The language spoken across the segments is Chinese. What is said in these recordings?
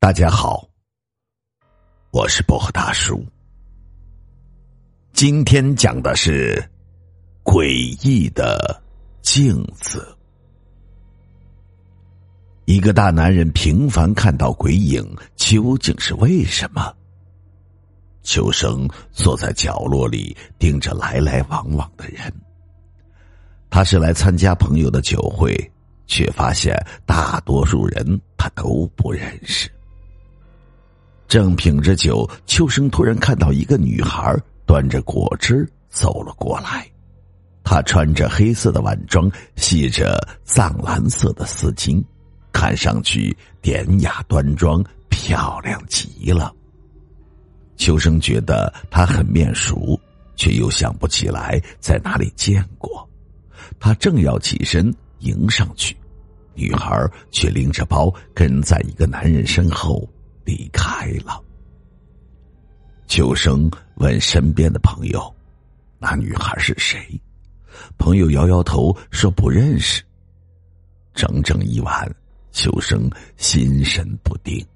大家好，我是薄荷大叔。今天讲的是诡异的镜子。一个大男人频繁看到鬼影，究竟是为什么？秋生坐在角落里，盯着来来往往的人。他是来参加朋友的酒会，却发现大多数人他都不认识。正品着酒，秋生突然看到一个女孩端着果汁走了过来。她穿着黑色的晚装，系着藏蓝色的丝巾，看上去典雅端庄，漂亮极了。秋生觉得她很面熟，却又想不起来在哪里见过。他正要起身迎上去，女孩却拎着包跟在一个男人身后。离开了。秋生问身边的朋友：“那女孩是谁？”朋友摇摇头说：“不认识。”整整一晚，秋生心神不定。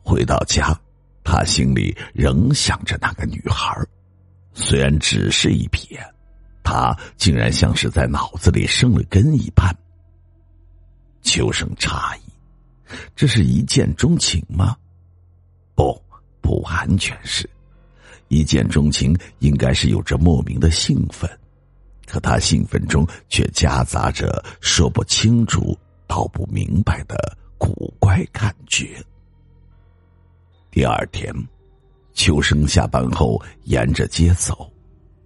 回到家，他心里仍想着那个女孩，虽然只是一瞥，他竟然像是在脑子里生了根一般。秋生诧异。这是一见钟情吗？不，不完全是。一见钟情应该是有着莫名的兴奋，可他兴奋中却夹杂着说不清楚、道不明白的古怪感觉。第二天，秋生下班后沿着街走，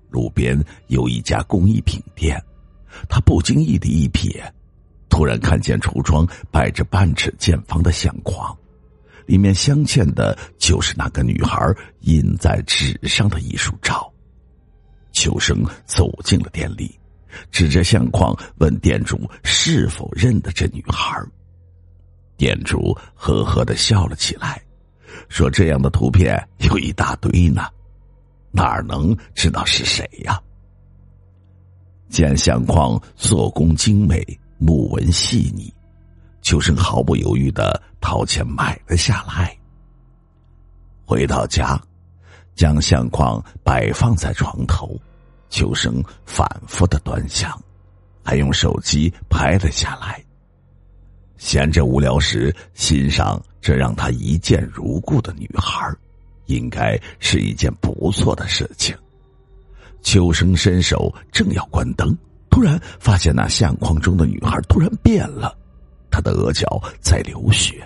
路边有一家工艺品店，他不经意的一瞥。突然看见橱窗摆着半尺见方的相框，里面镶嵌的就是那个女孩印在纸上的艺术照。秋生走进了店里，指着相框问店主是否认得这女孩。店主呵呵的笑了起来，说：“这样的图片有一大堆呢，哪能知道是谁呀？”见相框做工精美。木纹细腻，秋生毫不犹豫的掏钱买了下来。回到家，将相框摆放在床头，秋生反复的端详，还用手机拍了下来。闲着无聊时欣赏这让他一见如故的女孩，应该是一件不错的事情。秋生伸手正要关灯。突然发现那相框中的女孩突然变了，她的额角在流血，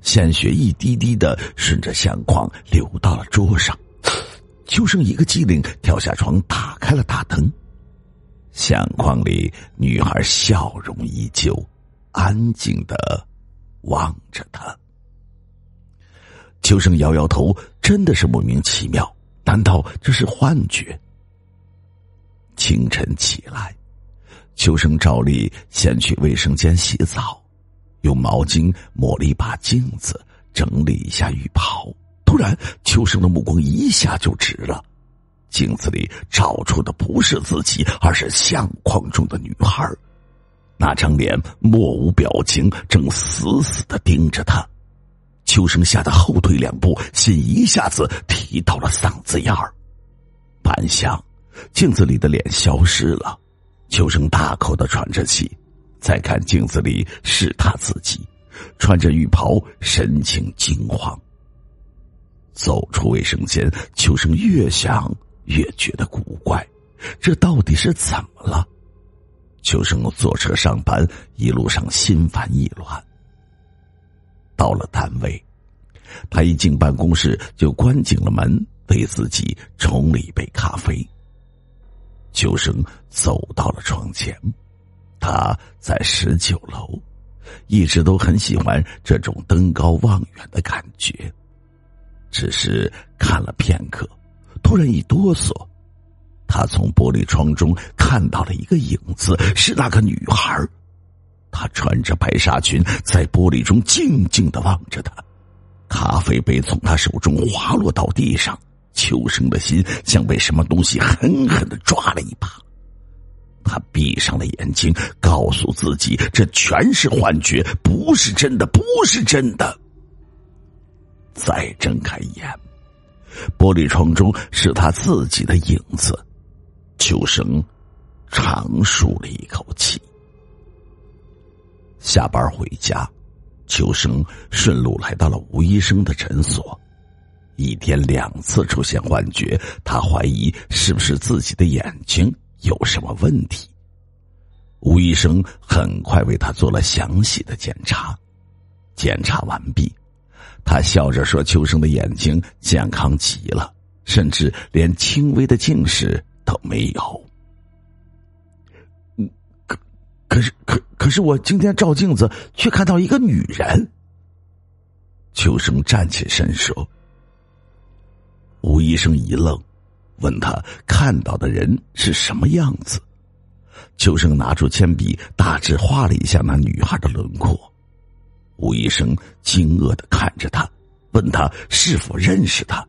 鲜血一滴滴的顺着相框流到了桌上。秋生一个机灵，跳下床，打开了大灯。相框里女孩笑容依旧，安静的望着他。秋生摇摇头，真的是莫名其妙，难道这是幻觉？清晨起来。秋生照例先去卫生间洗澡，用毛巾抹了一把镜子，整理一下浴袍。突然，秋生的目光一下就直了，镜子里照出的不是自己，而是相框中的女孩。那张脸莫无表情，正死死的盯着他。秋生吓得后退两步，心一下子提到了嗓子眼儿。半晌，镜子里的脸消失了。秋生大口的喘着气，再看镜子里是他自己，穿着浴袍，神情惊慌。走出卫生间，秋生越想越觉得古怪，这到底是怎么了？秋生坐车上班，一路上心烦意乱。到了单位，他一进办公室就关紧了门，为自己冲了一杯咖啡。秋生走到了窗前，他在十九楼，一直都很喜欢这种登高望远的感觉。只是看了片刻，突然一哆嗦，他从玻璃窗中看到了一个影子，是那个女孩她穿着白纱裙，在玻璃中静静的望着他。咖啡杯从他手中滑落到地上。秋生的心像被什么东西狠狠的抓了一把，他闭上了眼睛，告诉自己这全是幻觉，不是真的，不是真的。再睁开眼，玻璃窗中是他自己的影子。秋生长舒了一口气。下班回家，秋生顺路来到了吴医生的诊所。一天两次出现幻觉，他怀疑是不是自己的眼睛有什么问题。吴医生很快为他做了详细的检查。检查完毕，他笑着说：“秋生的眼睛健康极了，甚至连轻微的近视都没有。”可可是可可是，我今天照镜子却看到一个女人。秋生站起身说：“吴医生一愣，问他看到的人是什么样子。”秋生拿出铅笔，大致画了一下那女孩的轮廓。吴医生惊愕的看着他，问他是否认识他。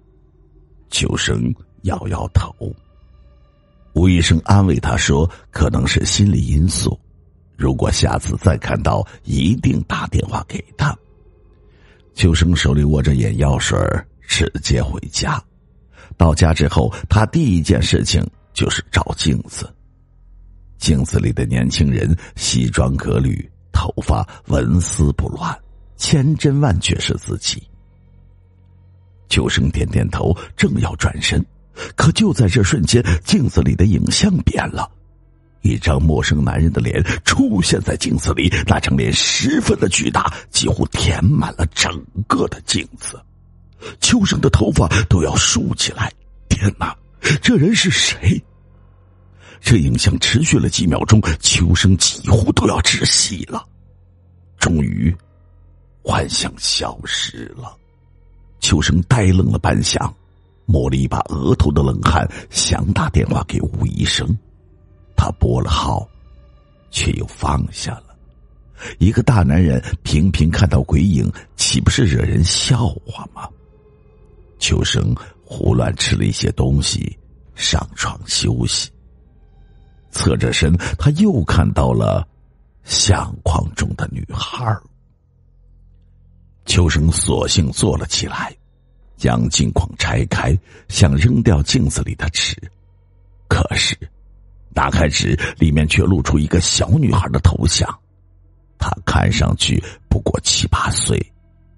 秋生摇摇头。吴医生安慰他说：“可能是心理因素，如果下次再看到，一定打电话给他。”秋生手里握着眼药水，直接回家。到家之后，他第一件事情就是照镜子。镜子里的年轻人西装革履。头发纹丝不乱，千真万确是自己。秋生点点头，正要转身，可就在这瞬间，镜子里的影像变了，一张陌生男人的脸出现在镜子里。那张脸十分的巨大，几乎填满了整个的镜子。秋生的头发都要竖起来。天哪，这人是谁？这影像持续了几秒钟，秋生几乎都要窒息了。终于，幻象消失了。秋生呆愣了半晌，抹了一把额头的冷汗，想打电话给吴医生。他拨了号，却又放下了。一个大男人频频看到鬼影，岂不是惹人笑话吗？秋生胡乱吃了一些东西，上床休息。侧着身，他又看到了相框中的女孩秋生索性坐了起来，将镜框拆开，想扔掉镜子里的纸。可是，打开纸，里面却露出一个小女孩的头像。她看上去不过七八岁，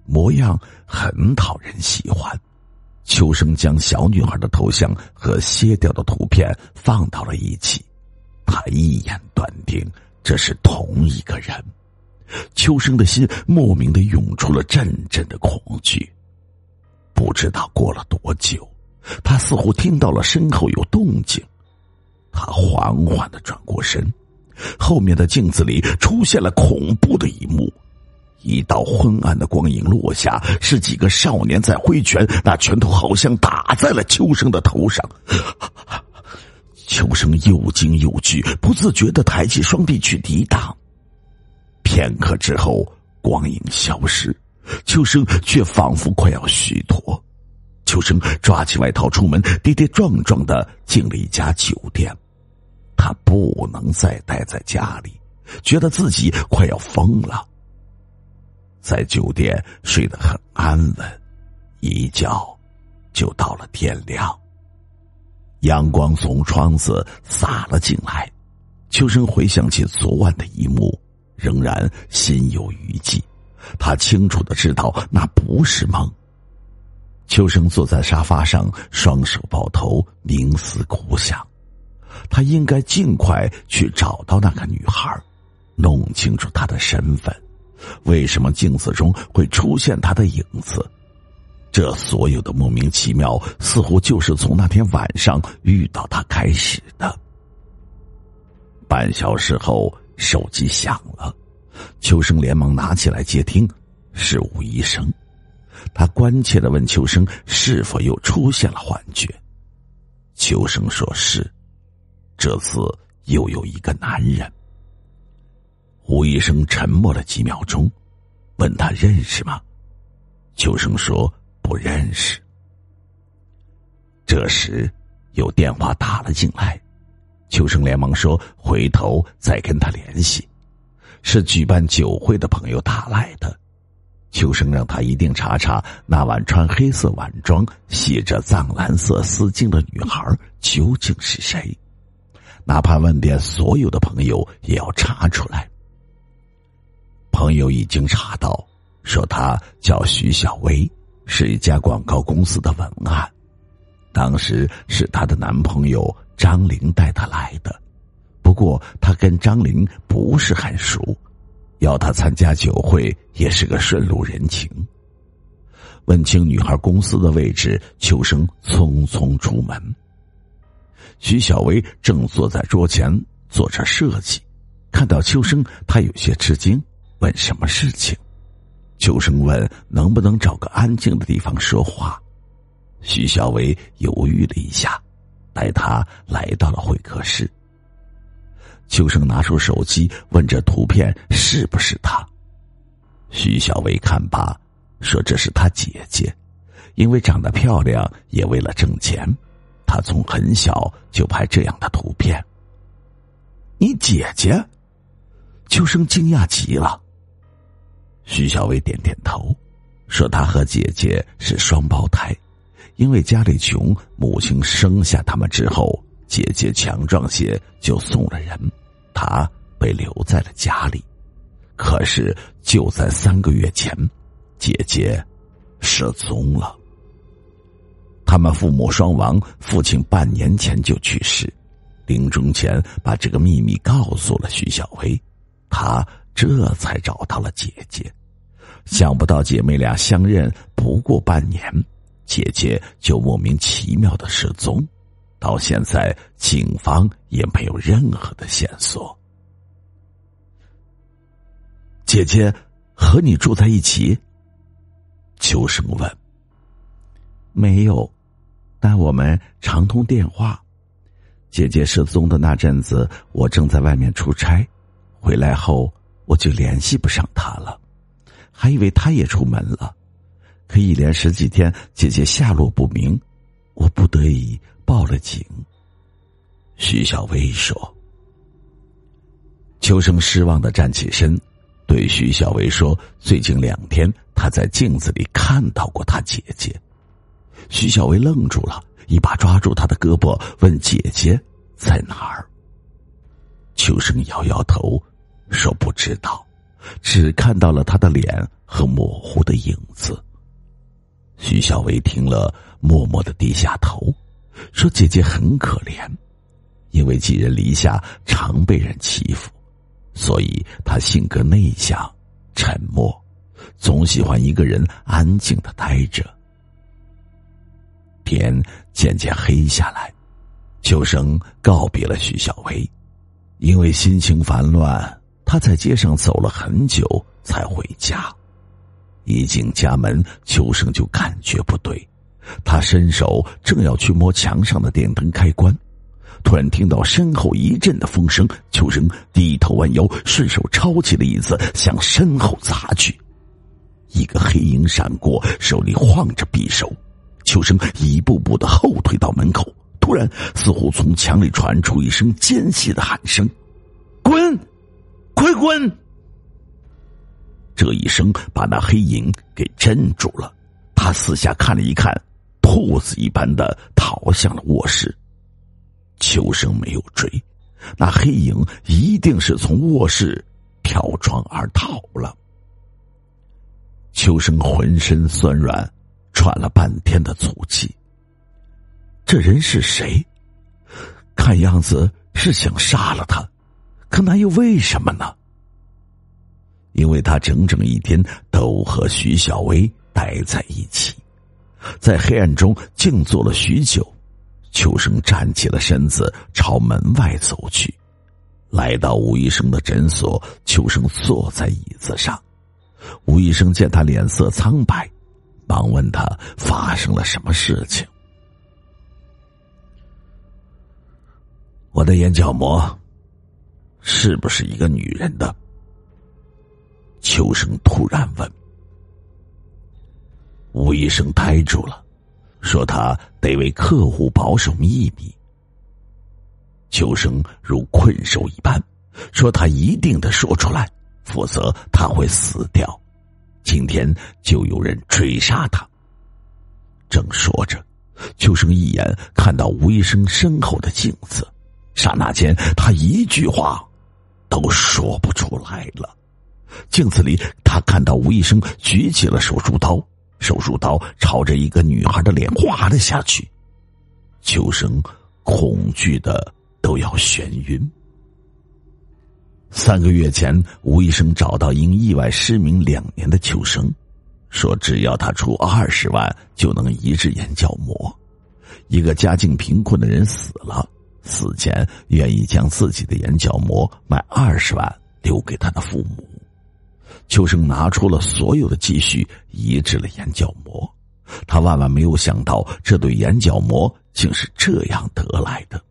模样很讨人喜欢。秋生将小女孩的头像和卸掉的图片放到了一起。他一眼断定这是同一个人，秋生的心莫名的涌出了阵阵的恐惧。不知道过了多久，他似乎听到了身后有动静，他缓缓的转过身，后面的镜子里出现了恐怖的一幕：一道昏暗的光影落下，是几个少年在挥拳，那拳头好像打在了秋生的头上。秋生又惊又惧，不自觉的抬起双臂去抵挡。片刻之后，光影消失，秋生却仿佛快要虚脱。秋生抓起外套出门，跌跌撞撞的进了一家酒店。他不能再待在家里，觉得自己快要疯了。在酒店睡得很安稳，一觉就到了天亮。阳光从窗子洒了进来，秋生回想起昨晚的一幕，仍然心有余悸。他清楚的知道那不是梦。秋生坐在沙发上，双手抱头，冥思苦想。他应该尽快去找到那个女孩，弄清楚她的身份。为什么镜子中会出现她的影子？这所有的莫名其妙，似乎就是从那天晚上遇到他开始的。半小时后，手机响了，秋生连忙拿起来接听，是吴医生。他关切的问秋生：“是否又出现了幻觉？”秋生说是，这次又有一个男人。吴医生沉默了几秒钟，问他认识吗？秋生说。不认识。这时，有电话打了进来，秋生连忙说：“回头再跟他联系。”是举办酒会的朋友打来的。秋生让他一定查查那晚穿黑色晚装、系着藏蓝色丝巾的女孩究竟是谁，哪怕问遍所有的朋友也要查出来。朋友已经查到，说她叫徐小薇，是一家广告公司的文案。当时是她的男朋友张玲带她来的，不过她跟张玲不是很熟，要她参加酒会也是个顺路人情。问清女孩公司的位置，秋生匆匆出门。徐小薇正坐在桌前做着设计，看到秋生，她有些吃惊。问什么事情？秋生问：“能不能找个安静的地方说话？”徐小薇犹豫了一下，带他来到了会客室。秋生拿出手机问：“这图片是不是他？”徐小薇看罢，说：“这是他姐姐，因为长得漂亮，也为了挣钱，他从很小就拍这样的图片。”你姐姐？秋生惊讶极了。徐小薇点点头，说：“她和姐姐是双胞胎，因为家里穷，母亲生下他们之后，姐姐强壮些就送了人，她被留在了家里。可是就在三个月前，姐姐失踪了。他们父母双亡，父亲半年前就去世，临终前把这个秘密告诉了徐小薇，她这才找到了姐姐。”想不到姐妹俩相认不过半年，姐姐就莫名其妙的失踪，到现在警方也没有任何的线索。姐姐和你住在一起？秋生问。没有，但我们常通电话。姐姐失踪的那阵子，我正在外面出差，回来后我就联系不上她了。还以为他也出门了，可一连十几天，姐姐下落不明，我不得已报了警。徐小薇说：“秋生失望的站起身，对徐小薇说：‘最近两天，他在镜子里看到过他姐姐。’徐小薇愣住了，一把抓住他的胳膊，问：‘姐姐在哪儿？’秋生摇摇头，说：‘不知道。’只看到了他的脸和模糊的影子。徐小薇听了，默默的低下头，说：“姐姐很可怜，因为寄人篱下，常被人欺负，所以她性格内向、沉默，总喜欢一个人安静的待着。”天渐渐黑下来，秋生告别了徐小薇，因为心情烦乱。他在街上走了很久才回家，一进家门，秋生就感觉不对。他伸手正要去摸墙上的电灯开关，突然听到身后一阵的风声，秋生低头弯腰，顺手抄起了椅子向身后砸去。一个黑影闪过，手里晃着匕首，秋生一步步的后退到门口，突然似乎从墙里传出一声尖细的喊声：“滚！”快滚！这一声把那黑影给镇住了。他四下看了一看，兔子一般的逃向了卧室。秋生没有追，那黑影一定是从卧室跳窗而逃了。秋生浑身酸软，喘了半天的粗气。这人是谁？看样子是想杀了他。可那又为什么呢？因为他整整一天都和徐小薇待在一起，在黑暗中静坐了许久。秋生站起了身子，朝门外走去，来到吴医生的诊所。秋生坐在椅子上，吴医生见他脸色苍白，忙问他发生了什么事情。我的眼角膜。是不是一个女人的？秋生突然问。吴医生呆住了，说他得为客户保守秘密。秋生如困兽一般，说他一定得说出来，否则他会死掉。今天就有人追杀他。正说着，秋生一眼看到吴医生身后的镜子，刹那间他一句话都说不出来了。镜子里，他看到吴医生举起了手术刀，手术刀朝着一个女孩的脸划了下去。秋生恐惧的都要眩晕。三个月前，吴医生找到因意外失明两年的秋生，说只要他出二十万就能移植眼角膜。一个家境贫困的人死了，死前愿意将自己的眼角膜卖二十万留给他的父母。秋生拿出了所有的积蓄移植了眼角膜，他万万没有想到这对眼角膜竟是这样得来的。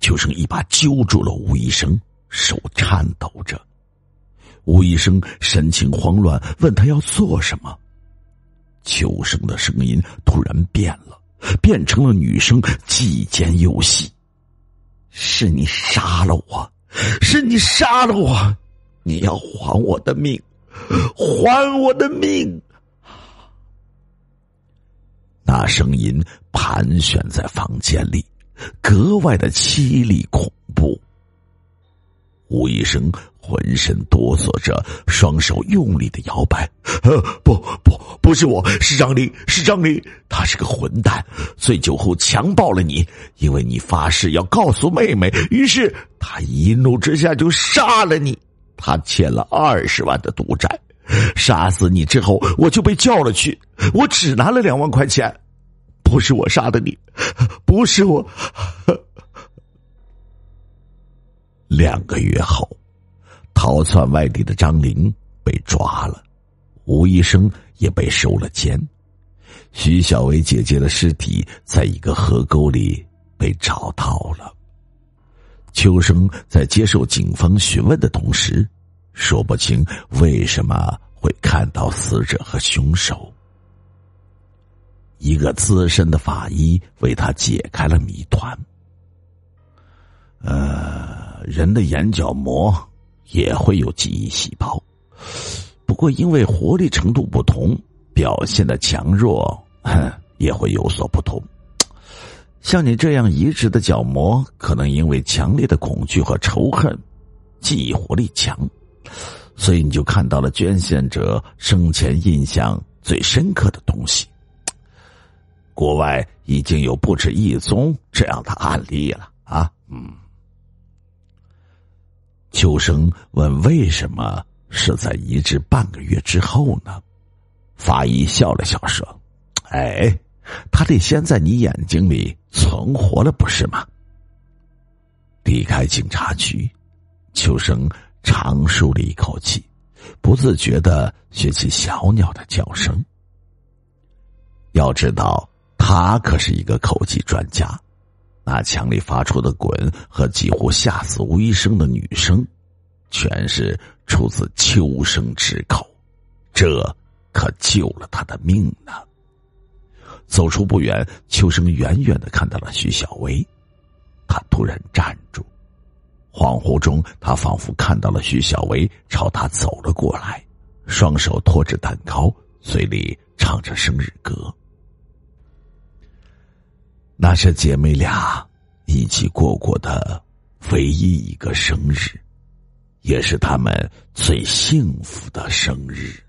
秋生一把揪住了吴医生。手颤抖着，吴医生神情慌乱，问他要做什么。秋生的声音突然变了，变成了女生，既尖又细：“是你杀了我，是你杀了我，你要还我的命，还我的命！”那声音盘旋在房间里，格外的凄厉恐怖。吴医生浑身哆嗦着，双手用力的摇摆。呃，不不，不是我，是张林，是张林，他是个混蛋，醉酒后强暴了你，因为你发誓要告诉妹妹，于是他一怒之下就杀了你。他欠了二十万的赌债，杀死你之后，我就被叫了去，我只拿了两万块钱，不是我杀的你，不是我。两个月后，逃窜外地的张玲被抓了，吴医生也被收了监。徐小薇姐姐的尸体在一个河沟里被找到了。秋生在接受警方询问的同时，说不清为什么会看到死者和凶手。一个资深的法医为他解开了谜团。呃。人的眼角膜也会有记忆细胞，不过因为活力程度不同，表现的强弱哼 也会有所不同。像你这样移植的角膜，可能因为强烈的恐惧和仇恨，记忆活力强，所以你就看到了捐献者生前印象最深刻的东西。国外已经有不止一宗这样的案例了啊，嗯。秋生问：“为什么是在移植半个月之后呢？”法医笑了笑说：“哎，他得先在你眼睛里存活了，不是吗？”离开警察局，秋生长舒了一口气，不自觉的学起小鸟的叫声。要知道，他可是一个口技专家。那墙里发出的“滚”和几乎吓死吴医生的女声，全是出自秋生之口，这可救了他的命呢。走出不远，秋生远远的看到了徐小薇，他突然站住，恍惚中，他仿佛看到了徐小薇朝他走了过来，双手托着蛋糕，嘴里唱着生日歌。那是姐妹俩一起过过的唯一一个生日，也是他们最幸福的生日。